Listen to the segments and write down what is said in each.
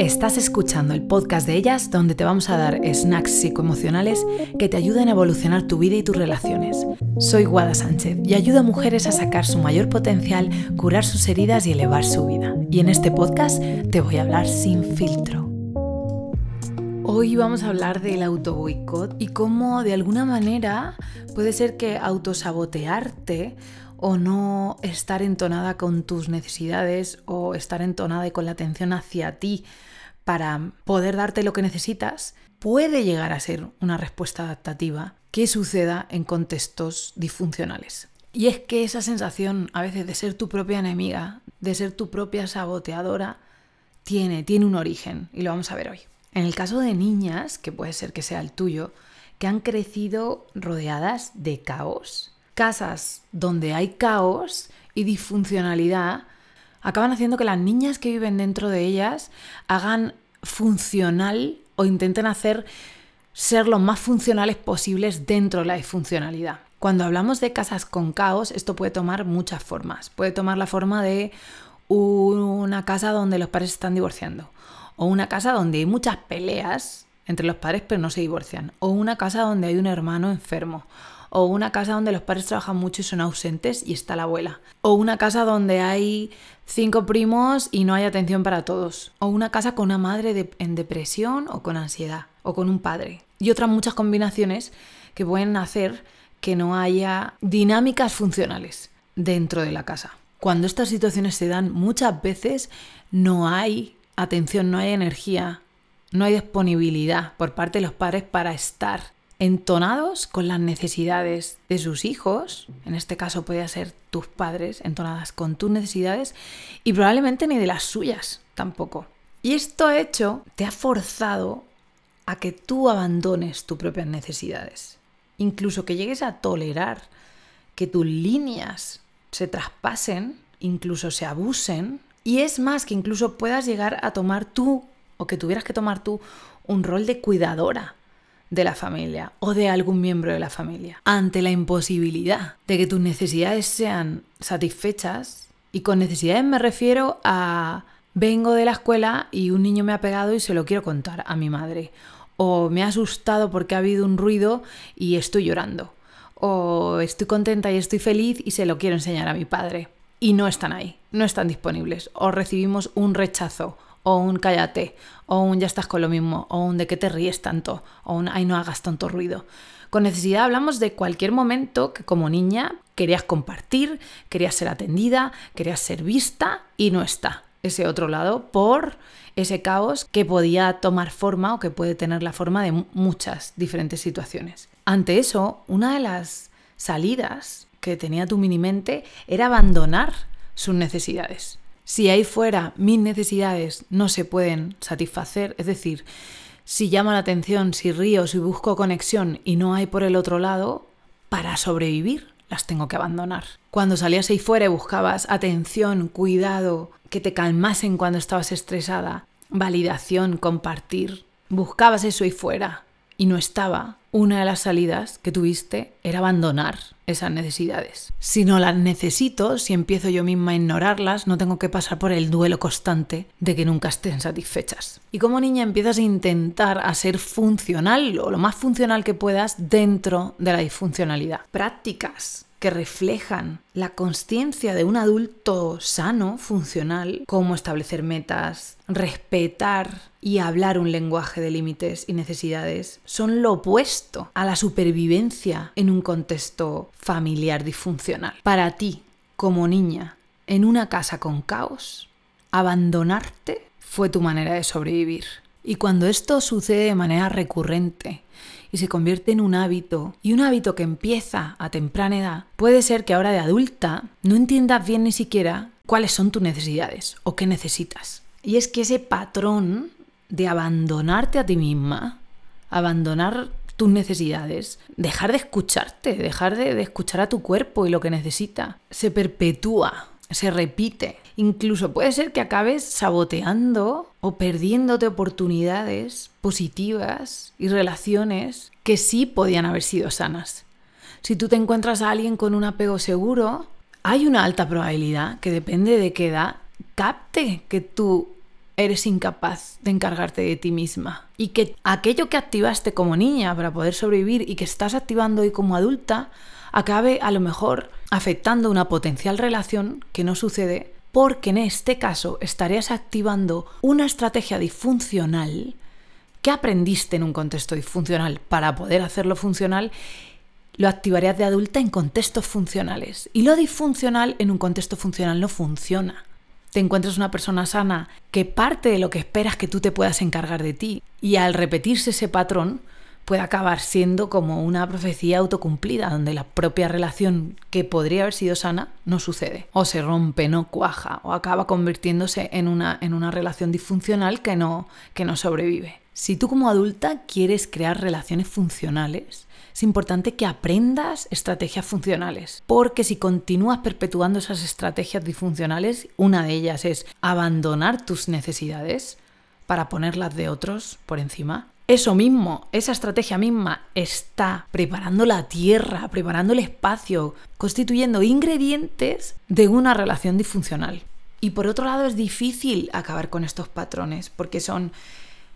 Estás escuchando el podcast de ellas donde te vamos a dar snacks psicoemocionales que te ayuden a evolucionar tu vida y tus relaciones. Soy Guada Sánchez y ayudo a mujeres a sacar su mayor potencial, curar sus heridas y elevar su vida. Y en este podcast te voy a hablar sin filtro. Hoy vamos a hablar del autoboicot y cómo de alguna manera puede ser que autosabotearte o no estar entonada con tus necesidades o estar entonada y con la atención hacia ti para poder darte lo que necesitas, puede llegar a ser una respuesta adaptativa que suceda en contextos disfuncionales. Y es que esa sensación a veces de ser tu propia enemiga, de ser tu propia saboteadora, tiene, tiene un origen y lo vamos a ver hoy. En el caso de niñas, que puede ser que sea el tuyo, que han crecido rodeadas de caos, casas donde hay caos y disfuncionalidad acaban haciendo que las niñas que viven dentro de ellas hagan funcional o intenten hacer ser lo más funcionales posibles dentro de la disfuncionalidad. Cuando hablamos de casas con caos, esto puede tomar muchas formas. Puede tomar la forma de una casa donde los padres están divorciando, o una casa donde hay muchas peleas entre los padres pero no se divorcian, o una casa donde hay un hermano enfermo, o una casa donde los padres trabajan mucho y son ausentes y está la abuela, o una casa donde hay cinco primos y no hay atención para todos, o una casa con una madre en depresión o con ansiedad, o con un padre, y otras muchas combinaciones que pueden hacer que no haya dinámicas funcionales dentro de la casa. Cuando estas situaciones se dan, muchas veces no hay atención, no hay energía, no hay disponibilidad por parte de los padres para estar entonados con las necesidades de sus hijos, en este caso podría ser tus padres, entonadas con tus necesidades, y probablemente ni de las suyas tampoco. Y esto hecho, te ha forzado a que tú abandones tus propias necesidades, incluso que llegues a tolerar que tus líneas se traspasen, incluso se abusen, y es más que incluso puedas llegar a tomar tú, o que tuvieras que tomar tú, un rol de cuidadora de la familia o de algún miembro de la familia. Ante la imposibilidad de que tus necesidades sean satisfechas, y con necesidades me refiero a vengo de la escuela y un niño me ha pegado y se lo quiero contar a mi madre. O me ha asustado porque ha habido un ruido y estoy llorando. O estoy contenta y estoy feliz y se lo quiero enseñar a mi padre. Y no están ahí, no están disponibles. O recibimos un rechazo o un cállate, o un ya estás con lo mismo, o un de qué te ríes tanto, o un ay no hagas tanto ruido. Con necesidad hablamos de cualquier momento que como niña querías compartir, querías ser atendida, querías ser vista y no está ese otro lado por ese caos que podía tomar forma o que puede tener la forma de muchas diferentes situaciones. Ante eso, una de las salidas que tenía tu mini mente era abandonar sus necesidades si ahí fuera mis necesidades no se pueden satisfacer, es decir, si llamo la atención, si río, si busco conexión y no hay por el otro lado, para sobrevivir las tengo que abandonar. Cuando salías ahí fuera y buscabas atención, cuidado, que te calmasen cuando estabas estresada, validación, compartir, buscabas eso ahí fuera y no estaba, una de las salidas que tuviste era abandonar esas necesidades. Si no las necesito, si empiezo yo misma a ignorarlas, no tengo que pasar por el duelo constante de que nunca estén satisfechas. Y como niña empiezas a intentar a ser funcional o lo más funcional que puedas dentro de la disfuncionalidad. Prácticas que reflejan la conciencia de un adulto sano, funcional, como establecer metas, respetar y hablar un lenguaje de límites y necesidades, son lo opuesto a la supervivencia en un contexto familiar disfuncional. Para ti, como niña, en una casa con caos, abandonarte fue tu manera de sobrevivir. Y cuando esto sucede de manera recurrente y se convierte en un hábito, y un hábito que empieza a temprana edad, puede ser que ahora de adulta no entiendas bien ni siquiera cuáles son tus necesidades o qué necesitas. Y es que ese patrón de abandonarte a ti misma, abandonar tus necesidades, dejar de escucharte, dejar de, de escuchar a tu cuerpo y lo que necesita, se perpetúa se repite. Incluso puede ser que acabes saboteando o perdiéndote oportunidades positivas y relaciones que sí podían haber sido sanas. Si tú te encuentras a alguien con un apego seguro, hay una alta probabilidad que depende de qué edad capte que tú eres incapaz de encargarte de ti misma. Y que aquello que activaste como niña para poder sobrevivir y que estás activando hoy como adulta, acabe a lo mejor afectando una potencial relación que no sucede porque en este caso estarías activando una estrategia disfuncional que aprendiste en un contexto disfuncional para poder hacerlo funcional, lo activarías de adulta en contextos funcionales. Y lo disfuncional en un contexto funcional no funciona. Te encuentras una persona sana que parte de lo que esperas que tú te puedas encargar de ti. Y al repetirse ese patrón, puede acabar siendo como una profecía autocumplida, donde la propia relación que podría haber sido sana no sucede, o se rompe, no cuaja, o acaba convirtiéndose en una, en una relación disfuncional que no, que no sobrevive. Si tú como adulta quieres crear relaciones funcionales, es importante que aprendas estrategias funcionales, porque si continúas perpetuando esas estrategias disfuncionales, una de ellas es abandonar tus necesidades para ponerlas de otros por encima, eso mismo, esa estrategia misma está preparando la tierra, preparando el espacio, constituyendo ingredientes de una relación disfuncional. Y por otro lado es difícil acabar con estos patrones porque son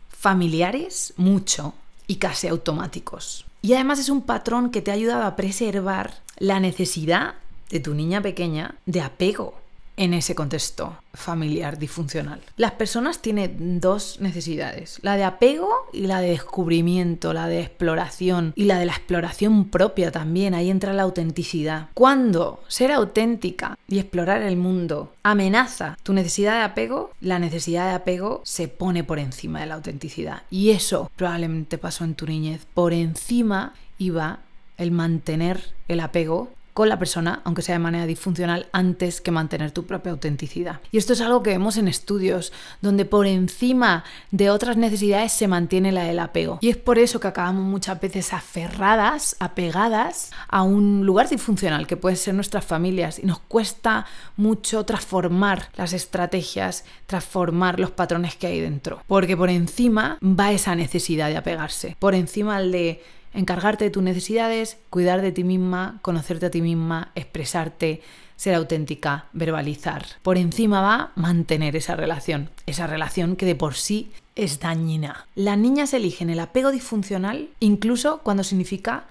familiares mucho y casi automáticos. Y además es un patrón que te ha ayudado a preservar la necesidad de tu niña pequeña de apego en ese contexto familiar disfuncional. Las personas tienen dos necesidades, la de apego y la de descubrimiento, la de exploración y la de la exploración propia también, ahí entra la autenticidad. Cuando ser auténtica y explorar el mundo amenaza tu necesidad de apego, la necesidad de apego se pone por encima de la autenticidad. Y eso probablemente pasó en tu niñez. Por encima iba el mantener el apego con la persona, aunque sea de manera disfuncional, antes que mantener tu propia autenticidad. Y esto es algo que vemos en estudios, donde por encima de otras necesidades se mantiene la del apego. Y es por eso que acabamos muchas veces aferradas, apegadas a un lugar disfuncional, que puede ser nuestras familias, y nos cuesta mucho transformar las estrategias, transformar los patrones que hay dentro. Porque por encima va esa necesidad de apegarse, por encima el de encargarte de tus necesidades, cuidar de ti misma, conocerte a ti misma, expresarte, ser auténtica, verbalizar. Por encima va mantener esa relación, esa relación que de por sí es dañina. Las niñas eligen el apego disfuncional incluso cuando significa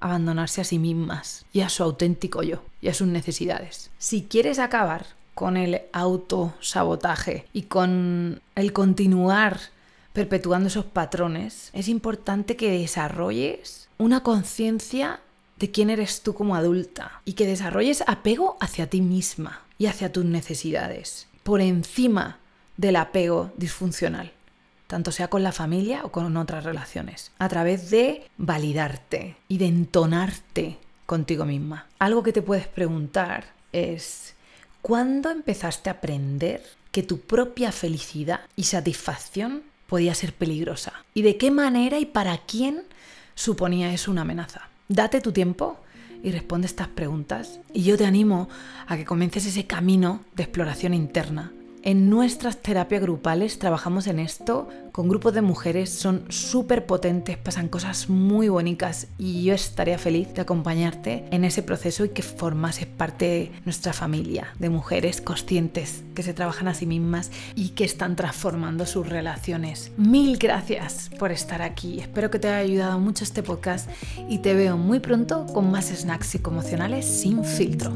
abandonarse a sí mismas y a su auténtico yo y a sus necesidades. Si quieres acabar con el autosabotaje y con el continuar perpetuando esos patrones, es importante que desarrolles una conciencia de quién eres tú como adulta y que desarrolles apego hacia ti misma y hacia tus necesidades, por encima del apego disfuncional, tanto sea con la familia o con otras relaciones, a través de validarte y de entonarte contigo misma. Algo que te puedes preguntar es, ¿cuándo empezaste a aprender que tu propia felicidad y satisfacción podía ser peligrosa y de qué manera y para quién suponía eso una amenaza. Date tu tiempo y responde estas preguntas y yo te animo a que comiences ese camino de exploración interna en nuestras terapias grupales trabajamos en esto con grupos de mujeres, son súper potentes, pasan cosas muy bonitas y yo estaría feliz de acompañarte en ese proceso y que formases parte de nuestra familia de mujeres conscientes que se trabajan a sí mismas y que están transformando sus relaciones. Mil gracias por estar aquí, espero que te haya ayudado mucho este podcast y te veo muy pronto con más snacks psicoemocionales sin filtro.